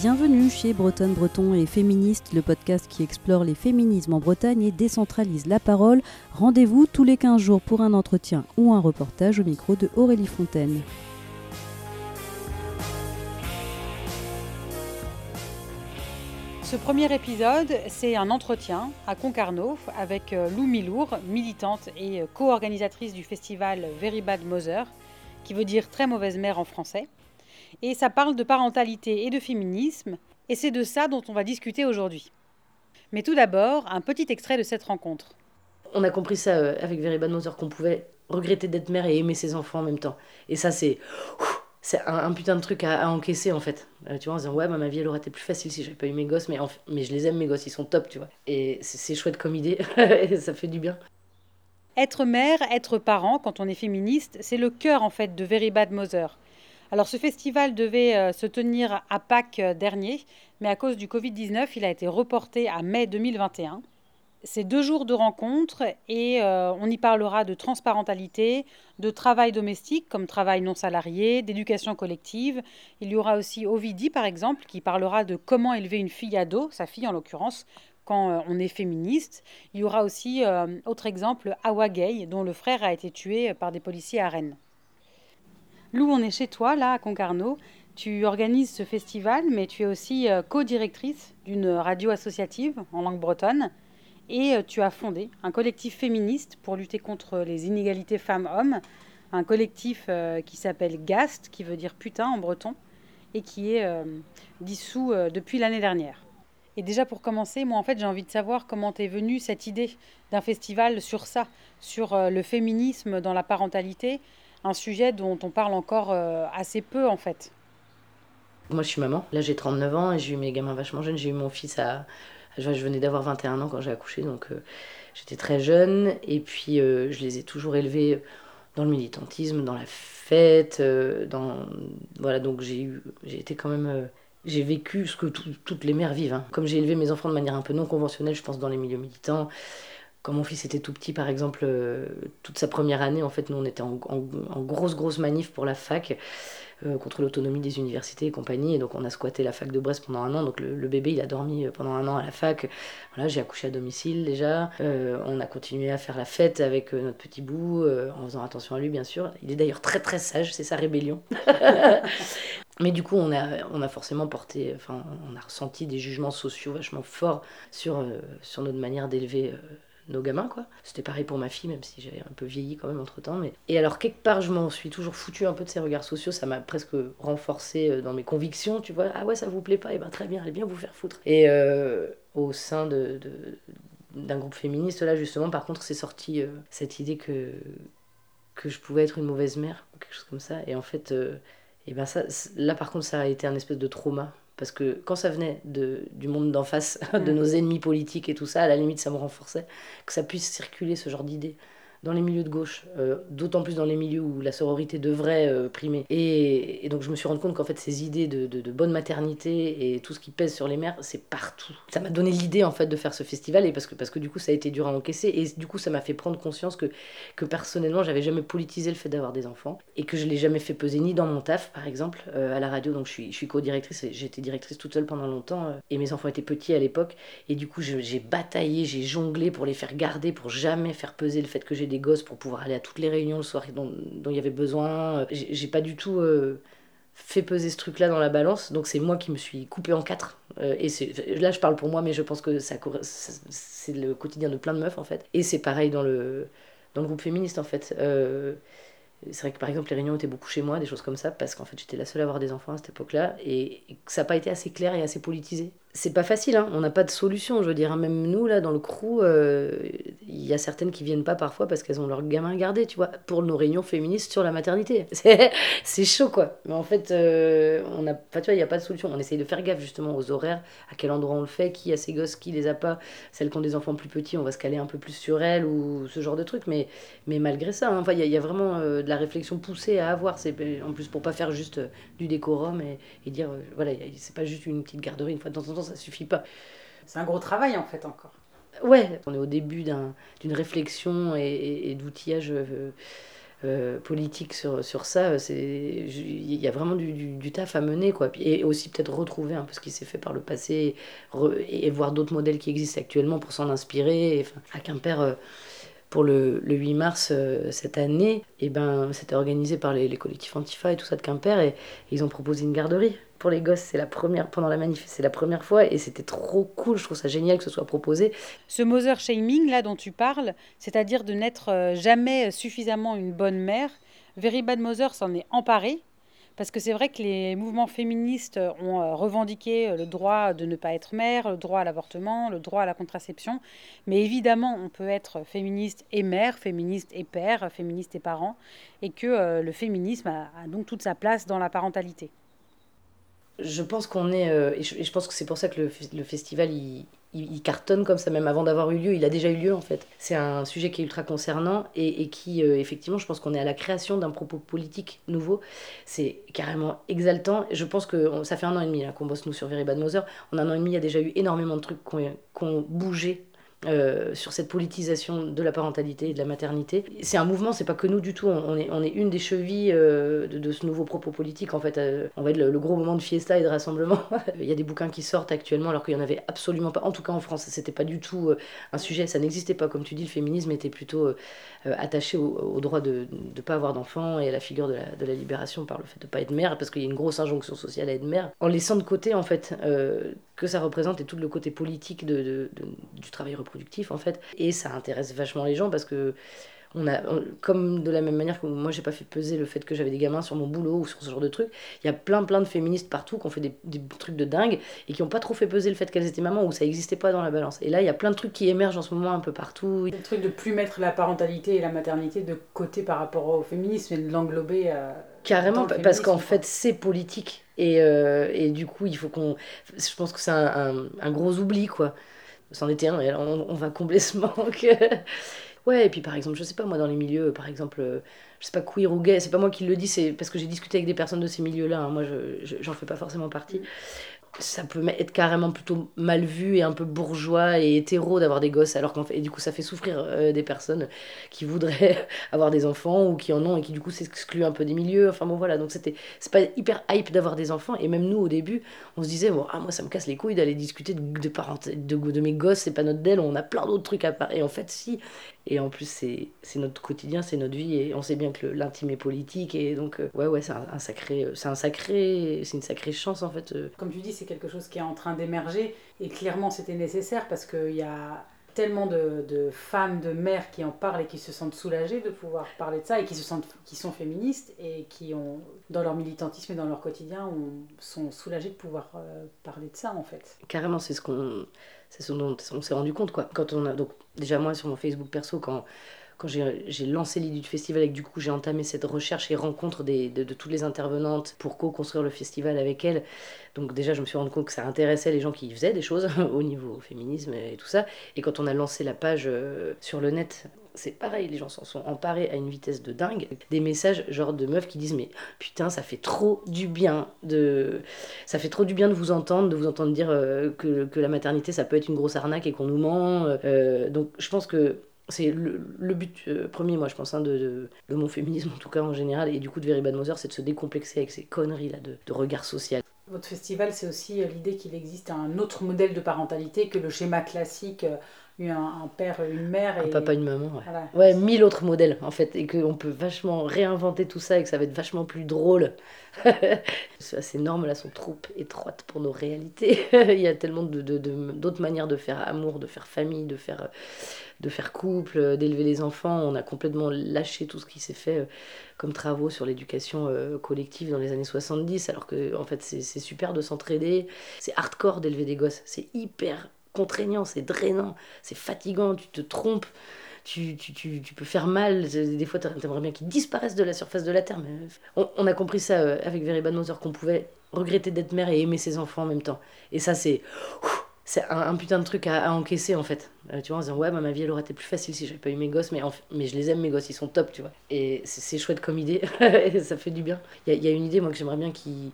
Bienvenue chez Bretonne Breton et Féministes, le podcast qui explore les féminismes en Bretagne et décentralise la parole. Rendez-vous tous les 15 jours pour un entretien ou un reportage au micro de Aurélie Fontaine. Ce premier épisode, c'est un entretien à Concarneau avec euh, Lou Milour, militante et euh, co-organisatrice du festival Very Bad Mother, qui veut dire très mauvaise mère en français. Et ça parle de parentalité et de féminisme, et c'est de ça dont on va discuter aujourd'hui. Mais tout d'abord, un petit extrait de cette rencontre. On a compris ça euh, avec Very Bad Mother, qu'on pouvait regretter d'être mère et aimer ses enfants en même temps. Et ça, c'est c'est un, putain de truc à, encaisser en fait. Euh, tu vois, en disant ouais, ma vie elle aurait été plus facile si j'avais pas eu mes gosses, mais, mais je les aime mes gosses, ils sont top, tu vois. Et c'est chouette comme idée, ça fait du bien. Être mère, être parent, quand on est féministe, c'est le cœur en fait de Very Bad Mother. Alors ce festival devait euh, se tenir à Pâques euh, dernier, mais à cause du Covid-19, il a été reporté à mai 2021. C'est deux jours de rencontres et euh, on y parlera de transparentalité, de travail domestique comme travail non salarié, d'éducation collective. Il y aura aussi Ovidie par exemple qui parlera de comment élever une fille ado, sa fille en l'occurrence, quand on est féministe. Il y aura aussi, autre exemple, Awa Gay dont le frère a été tué par des policiers à Rennes. Lou, on est chez toi là à Concarneau. Tu organises ce festival, mais tu es aussi co-directrice d'une radio associative en langue bretonne et euh, tu as fondé un collectif féministe pour lutter contre les inégalités femmes-hommes, un collectif euh, qui s'appelle GAST, qui veut dire putain en breton, et qui est euh, dissous depuis l'année dernière. Et déjà pour commencer, moi en fait j'ai envie de savoir comment t'es venue cette idée d'un festival sur ça, sur le féminisme dans la parentalité, un sujet dont on parle encore assez peu en fait. Moi je suis maman, là j'ai 39 ans et j'ai eu mes gamins vachement jeunes, j'ai eu mon fils à je venais d'avoir 21 ans quand j'ai accouché, donc euh, j'étais très jeune. Et puis, euh, je les ai toujours élevés dans le militantisme, dans la fête. Euh, dans... Voilà, donc j'ai eu, j'ai été quand même. J'ai vécu ce que toutes les mères vivent. Hein. Comme j'ai élevé mes enfants de manière un peu non conventionnelle, je pense, dans les milieux militants. Quand mon fils était tout petit, par exemple, toute sa première année, en fait, nous, on était en, grosse, grosse manif pour la fac. Euh, contre l'autonomie des universités et compagnie. Et donc on a squatté la fac de Brest pendant un an. Donc le, bébé il a dormi euh, pendant un an à la fac. Voilà, j'ai accouché à domicile déjà. Euh, on a continué à faire la fête avec notre petit bout, en faisant attention à lui bien sûr. Il est d'ailleurs très très sage, c'est sa rébellion. Mais du coup, on a, on a forcément porté, enfin, on a ressenti des jugements sociaux vachement forts sur, sur notre manière d'élever nos gamins, quoi. C'était pareil pour ma fille, même si j'avais un peu vieilli quand même entre temps. Mais... Et alors, quelque part, je m'en suis toujours foutu un peu de ces regards sociaux, ça m'a presque renforcé euh, dans mes convictions, tu vois. Ah ouais, ça vous plaît pas, et eh ben très bien, allez bien vous faire foutre. Et euh, au sein de, d'un groupe féministe, là, justement, par contre, c'est sorti euh, cette idée que, que je pouvais être une mauvaise mère, quelque chose comme ça. Et en fait, et ben ça, là, par contre, ça a été un espèce de trauma parce que quand ça venait de, du monde d'en face, de mm. nos ennemis politiques et tout ça, à la limite, ça me renforçait que ça puisse circuler ce genre d'idées dans les milieux de gauche, euh, d'autant plus dans les milieux où la sororité devrait euh, primer. Et, donc je me suis rendu compte qu'en fait ces idées de, bonne maternité et tout ce qui pèse sur les mères, c'est partout. Ça m'a donné l'idée en fait de faire ce festival et parce que, parce que du coup ça a été dur à encaisser et du coup ça m'a fait prendre conscience que, que personnellement j'avais jamais politisé le fait d'avoir des enfants et que je l'ai jamais fait peser ni dans mon taf par exemple euh, à la radio donc je suis, je suis co-directrice j'étais directrice toute seule pendant longtemps et mes enfants étaient petits à l'époque et du coup j'ai bataillé, j'ai jonglé pour les faire garder pour jamais faire peser le fait que j'ai des gosses pour pouvoir aller à toutes les réunions le soir dont, dont il y avait besoin. J'ai pas du tout euh, fait peser ce truc-là dans la balance, donc c'est moi qui me suis coupé en quatre. Euh, et là, je parle pour moi, mais je pense que ça, c'est le quotidien de plein de meufs en fait. Et c'est pareil dans le, dans le groupe féministe en fait. Euh, c'est vrai que par exemple les réunions étaient beaucoup chez moi, des choses comme ça, parce qu'en fait j'étais la seule à avoir des enfants à cette époque-là, et, et ça n'a pas été assez clair et assez politisé c'est pas facile, hein. on n'a pas de solution. Je veux dire, même nous, là, dans le crew, euh, il y a certaines qui viennent pas parfois parce qu'elles ont leur gamin à garder, tu vois, pour nos réunions féministes sur la maternité. C'est chaud, quoi. Mais en fait, euh, on a, tu vois, il n'y a pas de solution. On essaye de faire gaffe, justement, aux horaires, à quel endroit on le fait, qui a ses gosses, qui les a pas. Celles qui ont des enfants plus petits, on va se caler un peu plus sur elles ou ce genre de truc. Mais, mais malgré ça, hein, il y, a vraiment euh, de la réflexion poussée à avoir. En plus pour pas faire juste du décorum et, et dire, voilà, c'est pas juste une petite garderie une fois de temps en temps ça suffit pas. C'est un gros travail en fait encore. Ouais, on est au début d'une réflexion et, d'outillage euh, politique sur, sur ça. Il y a vraiment du, du, taf à mener, quoi. Et aussi peut-être retrouver un peu ce qui s'est fait par le passé et voir d'autres modèles qui existent actuellement pour s'en inspirer. Enfin, à Quimper pour le, le 8 mars euh, cette année, et eh ben, c'était organisé par les, les, collectifs Antifa et tout ça de Quimper, et, ils ont proposé une garderie pour les gosses. C'est la première, pendant la manif, c'est la première fois, et c'était trop cool, je trouve ça génial que ce soit proposé. Ce mother shaming, là, dont tu parles, c'est-à-dire de n'être euh, jamais suffisamment une bonne mère, Very Bad Mother s'en est emparé parce que c'est vrai que les mouvements féministes ont euh, revendiqué euh, le droit de ne pas être mère, le droit à l'avortement, le droit à la contraception. Mais évidemment, on peut être féministe et mère, féministe et père, féministe et parent, et que le féminisme a, donc toute sa place dans la parentalité. Je pense qu'on est, et je, pense que c'est pour ça que le, festival il, cartonne comme ça, même avant d'avoir eu lieu. Il a déjà eu lieu en fait. C'est un sujet qui est ultra concernant et, qui, euh, effectivement, je pense qu'on est à la création d'un propos politique nouveau. C'est carrément exaltant. Je pense que ça fait un an et demi qu'on bosse nous sur Very Bad. En un an et demi, il y a déjà eu énormément de trucs qui ont bougé euh, sur cette politisation de la parentalité et de la maternité. C'est un mouvement, c'est pas que nous du tout, on est, on est une des chevilles euh, de, ce nouveau propos politique. En fait, euh, on va être le, gros moment de fiesta et de rassemblement. Il y a des bouquins qui sortent actuellement alors qu'il y en avait absolument pas. En tout cas en France, c'était pas du tout un sujet, ça n'existait pas. Comme tu dis, le féminisme était plutôt attaché au, droit de ne pas avoir d'enfants et à la figure de la, de la, libération par le fait de pas être mère, parce qu'il y a une grosse injonction sociale à être mère, en laissant de côté en fait que ça représente et tout le côté politique de, du travail reproductif en fait. Et ça intéresse vachement les gens parce que on a, comme de la même manière que moi j'ai pas fait peser le fait que j'avais des gamins sur mon boulot ou sur ce genre de trucs, il y a plein plein de féministes partout qui ont fait des, des trucs de dingue et qui ont pas trop fait peser le fait qu'elles étaient mamans ou ça existait pas dans la balance. Et là il y a plein de trucs qui émergent en ce moment un peu partout. Le truc de plus mettre la parentalité et la maternité de côté par rapport au féminisme et de l'englober. Euh, Carrément, parce qu'en fait c'est politique et, euh, et, du coup il faut qu'on. Je pense que c'est un, un, gros oubli quoi. C'en était un et on, va combler ce manque. Ouais, et puis par exemple, je sais pas, moi dans les milieux, par exemple, je sais pas, queer ou gay, c'est pas moi qui le dis, c'est parce que j'ai discuté avec des personnes de ces milieux-là, hein. moi je, j'en fais pas forcément partie ça peut être carrément plutôt mal vu et un peu bourgeois et hétéro d'avoir des gosses alors qu'en fait et du coup ça fait souffrir euh, des personnes qui voudraient avoir des enfants ou qui en ont et qui du coup s'excluent un peu des milieux. Enfin bon voilà. Donc c'était c'est pas hyper hype d'avoir des enfants. Et même nous au début on se disait bon ah moi ça me casse les couilles d'aller discuter de, de, parents, de, de mes gosses c'est pas notre d'elle on a plein d'autres trucs à part. Et en fait si et en plus c'est notre quotidien c'est notre vie et on sait bien que l'intime est politique et donc euh, ouais ouais c'est un, sacré c'est un sacré c'est une sacrée chance en fait euh. comme tu dis c'est quelque chose qui est en train d'émerger. Et clairement, c'était nécessaire parce qu'il y a tellement de, femmes, de mères qui en parlent et qui se sentent soulagées de pouvoir parler de ça et qui se sentent qui sont féministes et qui ont dans leur militantisme et dans leur quotidien on, sont soulagées de pouvoir euh, parler de ça en fait. Carrément, c'est ce qu'on c'est ce dont on s'est rendu compte quoi. Quand on a donc déjà moi sur mon Facebook perso quand quand j'ai lancé l'idée du festival et que du coup j'ai entamé cette recherche et rencontre de, toutes les intervenantes pour co-construire le festival avec elles, donc déjà je me suis rendu compte que ça intéressait les gens qui faisaient des choses au niveau féminisme et tout ça. Et quand on a lancé la page euh, sur le net, c'est pareil, les gens s'en sont emparés à une vitesse de dingue. Des messages genre de meufs qui disent mais putain ça fait trop du bien de ça fait trop du bien de vous entendre, de vous entendre dire euh, que, que, la maternité ça peut être une grosse arnaque et qu'on nous ment. Euh, donc je pense que c'est le, but euh, premier, moi, je pense, hein, de, mon féminisme, en tout cas en général, et du coup de Very Bad c'est de se décomplexer avec ces conneries-là de, de, regard social. Votre festival, c'est aussi euh, l'idée qu'il existe un autre modèle de parentalité que le schéma classique, un, un père, une mère. Et... Un papa, une maman, ouais. Ouais, mille autres modèles, en fait, et qu'on peut vachement réinventer tout ça et que ça va être vachement plus drôle. Ces normes-là sont trop étroites pour nos réalités. Il y a tellement d'autres de, de, manières de faire amour, de faire famille, de faire de faire couple, d'élever les enfants. On a complètement lâché tout ce qui s'est fait euh, comme travaux sur l'éducation euh, collective dans les années 70, alors que en fait c'est super de s'entraider. C'est hardcore d'élever des gosses, c'est hyper contraignant, c'est drainant, c'est fatigant, tu te trompes. Tu, peux faire mal. Des fois, t'aimerais bien qu'ils disparaissent de la surface de la Terre. Mais on, a compris ça avec Very Bad qu'on pouvait regretter d'être mère et aimer ses enfants en même temps. Et ça, c'est un, putain de truc à, encaisser en fait. Euh, tu vois, en disant ouais, bah, ma vie elle aurait été plus facile si j'avais pas eu mes gosses, mais, je les aime mes gosses, ils sont top, tu vois. Et c'est chouette comme idée, ça fait du bien. Il y y a, une idée moi que j'aimerais bien qui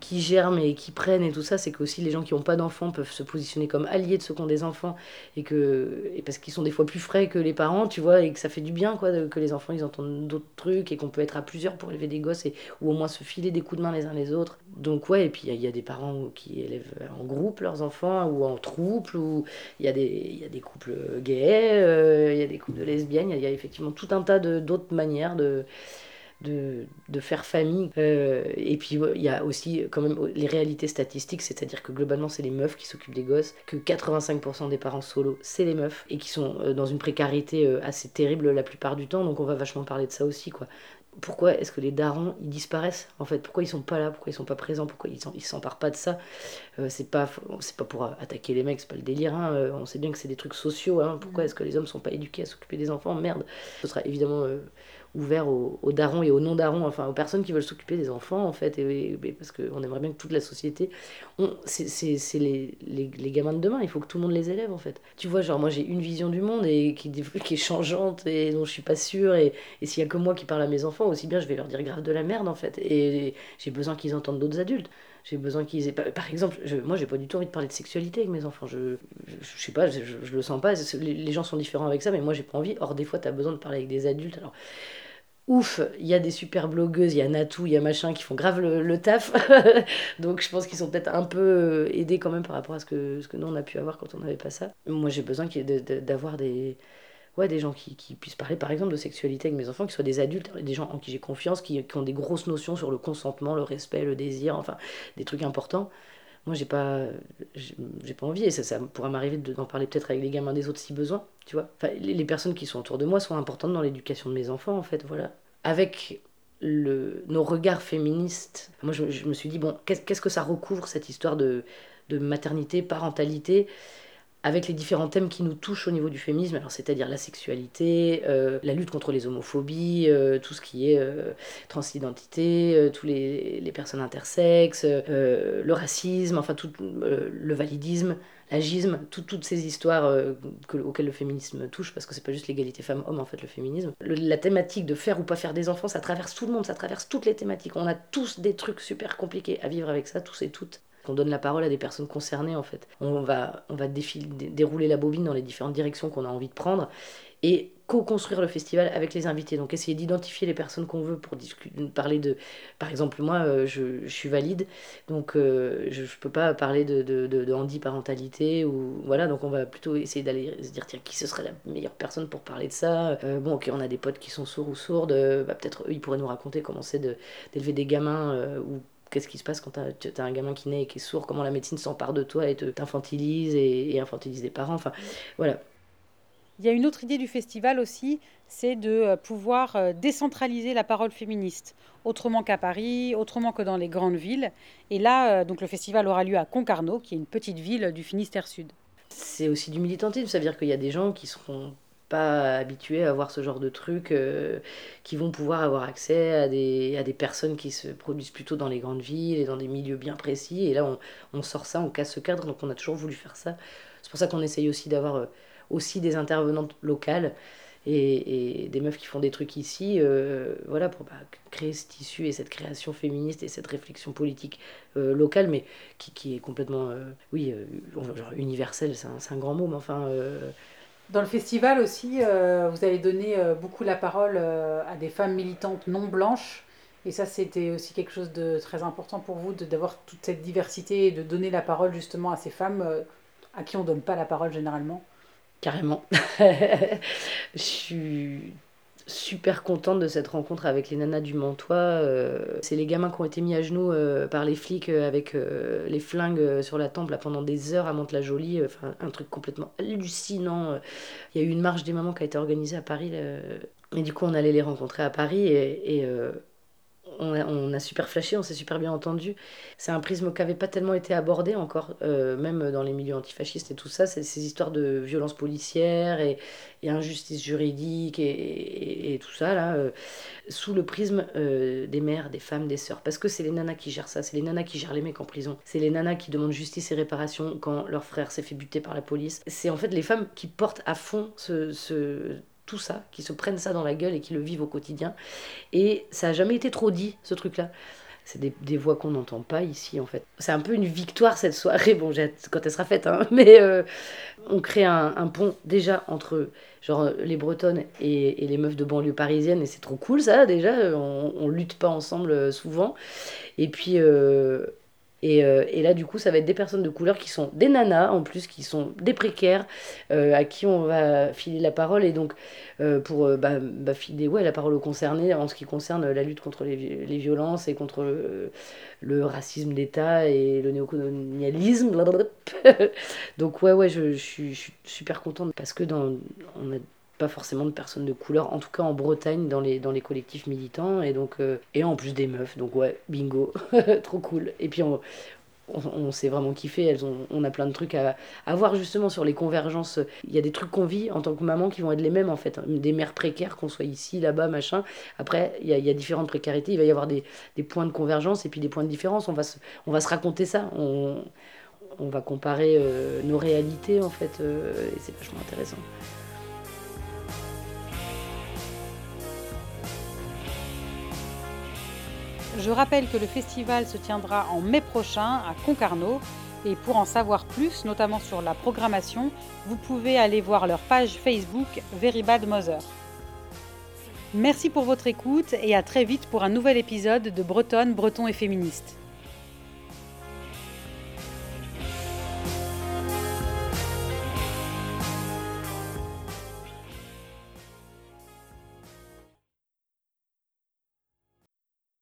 qui germent et qui prennent et tout ça, c'est que aussi les gens qui n'ont pas d'enfants peuvent se positionner comme alliés de ceux qui ont des enfants et que parce qu'ils sont des fois plus frais que les parents, tu vois, et que ça fait du bien quoi que les enfants ils entendent d'autres trucs et qu'on peut être à plusieurs pour élever des gosses et ou au moins se filer des coups de main les uns les autres. Donc ouais, et puis il y, a des parents qui élèvent en groupe leurs enfants ou en troupe ou il y a des il y a des couples gays, euh, il y a des couples de lesbiennes, il y, a effectivement tout un tas de d'autres manières de de, de faire famille. Euh, et puis il y a aussi quand même les réalités statistiques, c'est-à-dire que globalement c'est les meufs qui s'occupent des gosses, que 85% des parents solo c'est les meufs, et qui sont euh, dans une précarité euh, assez terrible la plupart du temps, donc on va vachement parler de ça aussi. quoi pourquoi est-ce que les darons ils disparaissent en fait? Pourquoi ils sont pas là? Pourquoi ils sont pas présents? Pourquoi ils s'emparent pas de ça? C'est pas c'est pas pour attaquer les mecs c'est pas le délire hein. on sait bien que c'est des trucs sociaux hein. pourquoi est-ce que les hommes sont pas éduqués à s'occuper des enfants? Merde ce sera évidemment ouvert aux, darons et aux non-darons, enfin aux personnes qui veulent s'occuper des enfants en fait, et, parce qu'on aimerait bien que toute la société, c'est les, les, les, gamins de demain, il faut que tout le monde les élève en fait. Tu vois, genre moi j'ai une vision du monde et qui, qui est changeante et dont je suis pas sûre, et, et s'il y a que moi qui parle à mes enfants, aussi bien je vais leur dire grave de la merde en fait, et j'ai besoin qu'ils entendent d'autres adultes j'ai besoin qu'ils aient par exemple je, moi j'ai pas du tout envie de parler de sexualité avec mes enfants je je, sais pas je, le sens pas les, gens sont différents avec ça mais moi j'ai pas envie or des fois tu as besoin de parler avec des adultes alors ouf, il y a des super blogueuses, il y a Natou, il y a machin qui font grave le, taf. Donc je pense qu'ils sont peut-être un peu euh, aidés quand même par rapport à ce que, ce que nous on a pu avoir quand on n'avait pas ça. Moi j'ai besoin d'avoir des, ouais, des gens qui, puissent parler par exemple de sexualité avec mes enfants, qui soient des adultes, des gens en qui j'ai confiance, qui, ont des grosses notions sur le consentement, le respect, le désir, enfin des trucs importants. Moi j'ai pas j'ai pas envie et ça, ça pourra m'arriver d'en parler peut-être avec les gamins des autres si besoin tu vois. Les, personnes qui sont autour de moi sont importantes dans l'éducation de mes enfants en fait voilà. Avec le, nos regards féministes moi je, me suis dit bon qu'est-ce que ça recouvre cette histoire de maternité parentalité? Avec les différents thèmes qui nous touchent au niveau du féminisme, alors c'est-à-dire la sexualité, euh, la lutte contre les homophobies, euh, tout ce qui est euh, transidentité, tous les, les, personnes intersexes, le racisme, enfin tout le validisme, l'agisme, toutes ces histoires auxquelles le féminisme touche, parce que c'est pas juste l'égalité femmes-hommes en fait le féminisme. la thématique de faire ou pas faire des enfants, ça traverse tout le monde, ça traverse toutes les thématiques. On a tous des trucs super compliqués à vivre avec ça, tous et toutes on donne la parole à des personnes concernées en fait. On va, on va dérouler la bobine dans les différentes directions qu'on a envie de prendre et co-construire le festival avec les invités. Donc essayer d'identifier les personnes qu'on veut pour parler de... Par exemple, moi, euh, je, suis valide, donc euh, je ne peux pas parler de, de, de, handi-parentalité, ou voilà, donc on va plutôt essayer d'aller se dire, tiens, qui ce serait la meilleure personne pour parler de ça? Euh, Bon, ok, on a des potes qui sont sourds ou sourdes, bah, peut-être eux, ils pourraient nous raconter comment c'est d'élever des gamins ou qu'est-ce qui se passe quand tu as, un gamin qui naît et qui est sourd, comment la médecine s'empare de toi et t'infantilise et, et infantilise des parents. Enfin, voilà. Il y a une autre idée du festival aussi, c'est de euh, pouvoir euh, décentraliser la parole féministe, autrement qu'à Paris, autrement que dans les grandes villes. Et là, euh, donc le festival aura lieu à Concarneau, qui est une petite ville du Finistère Sud. C'est aussi du militantisme, ça veut dire qu'il y a des gens qui seront pas habitués à voir ce genre de trucs, euh, qui vont pouvoir avoir accès à des, à des personnes qui se produisent plutôt dans les grandes villes et dans des milieux bien précis. Et là, on, on sort ça, on casse ce cadre, donc on a toujours voulu faire ça. C'est pour ça qu'on essaye aussi d'avoir euh, aussi des intervenantes locales et, et, des meufs qui font des trucs ici, euh, voilà, pour bah, créer ce tissu et cette création féministe et cette réflexion politique locale, mais qui, qui est complètement, oui, genre universelle, c'est un, un, grand mot, mais enfin dans le festival aussi, euh, vous avez donné euh, beaucoup la parole euh, à des femmes militantes non blanches. Et ça, c'était aussi quelque chose de très important pour vous, d'avoir toute cette diversité et de donner la parole justement à ces femmes à qui on ne donne pas la parole généralement. Carrément. Je suis super contente de cette rencontre avec les nanas du Mantois. Euh, c'est les gamins qui ont été mis à genoux euh, par les flics euh, avec les flingues sur la temple pendant des heures à Mantes-la-Jolie. Enfin, un truc complètement hallucinant. Il y a eu une marche des mamans qui a été organisée à Paris. Et du coup, on allait les rencontrer à Paris et on a, super flashé, on s'est super bien entendu. C'est un prisme qui n'avait pas tellement été abordé encore, euh, même dans les milieux antifascistes et tout ça. C'est ces histoires de violence policière et, injustice juridique et, tout ça, là, euh, sous le prisme euh, des mères, des femmes, des sœurs. Parce que c'est les nanas qui gèrent ça, c'est les nanas qui gèrent les mecs en prison, c'est les nanas qui demandent justice et réparation quand leur frère s'est fait buter par la police. C'est en fait les femmes qui portent à fond ce tout ça, qui se prennent ça dans la gueule et qui le vivent au quotidien. Et ça n'a jamais été trop dit, ce truc-là. c'est des, voix qu'on n'entend pas ici en fait. C'est un peu une victoire cette soirée, bon quand elle sera faite, hein, mais euh, on crée un, pont déjà entre genre les Bretonnes et, les meufs de banlieue parisienne et c'est trop cool ça déjà, on, on lutte pas ensemble souvent. Et puis euh, et, là, du coup, ça va être des personnes de couleur qui sont des nanas, en plus, qui sont des précaires, euh, à qui on va filer la parole. Et donc, euh, pour bah, bah, filer ouais, la parole aux concernés en ce qui concerne la lutte contre les, les violences et contre le, racisme d'État et le néocolonialisme. donc, ouais, ouais, je, suis, super contente parce que dans, a pas forcément de personnes de couleur, en tout cas en Bretagne, dans les, dans les collectifs militants, et donc euh, et en plus des meufs, donc ouais, bingo, trop cool. Et puis on, on, s'est vraiment kiffé, elles ont, on a plein de trucs à, à, voir justement sur les convergences. Il y a des trucs qu'on vit en tant que maman qui vont être les mêmes en fait, des mères précaires, qu'on soit ici, là-bas, machin. Après, il y, a, il y a, différentes précarités, il va y avoir des, des, points de convergence et puis des points de différence. On va se, on va se raconter ça. On, on va comparer euh, nos réalités en fait, euh, et c'est vachement intéressant. Je rappelle que le festival se tiendra en mai prochain à Concarneau. Et pour en savoir plus, notamment sur la programmation, vous pouvez aller voir leur page Facebook Very Bad Mother. Merci pour votre écoute et à très vite pour un nouvel épisode de Bretonne, Breton et Féministe.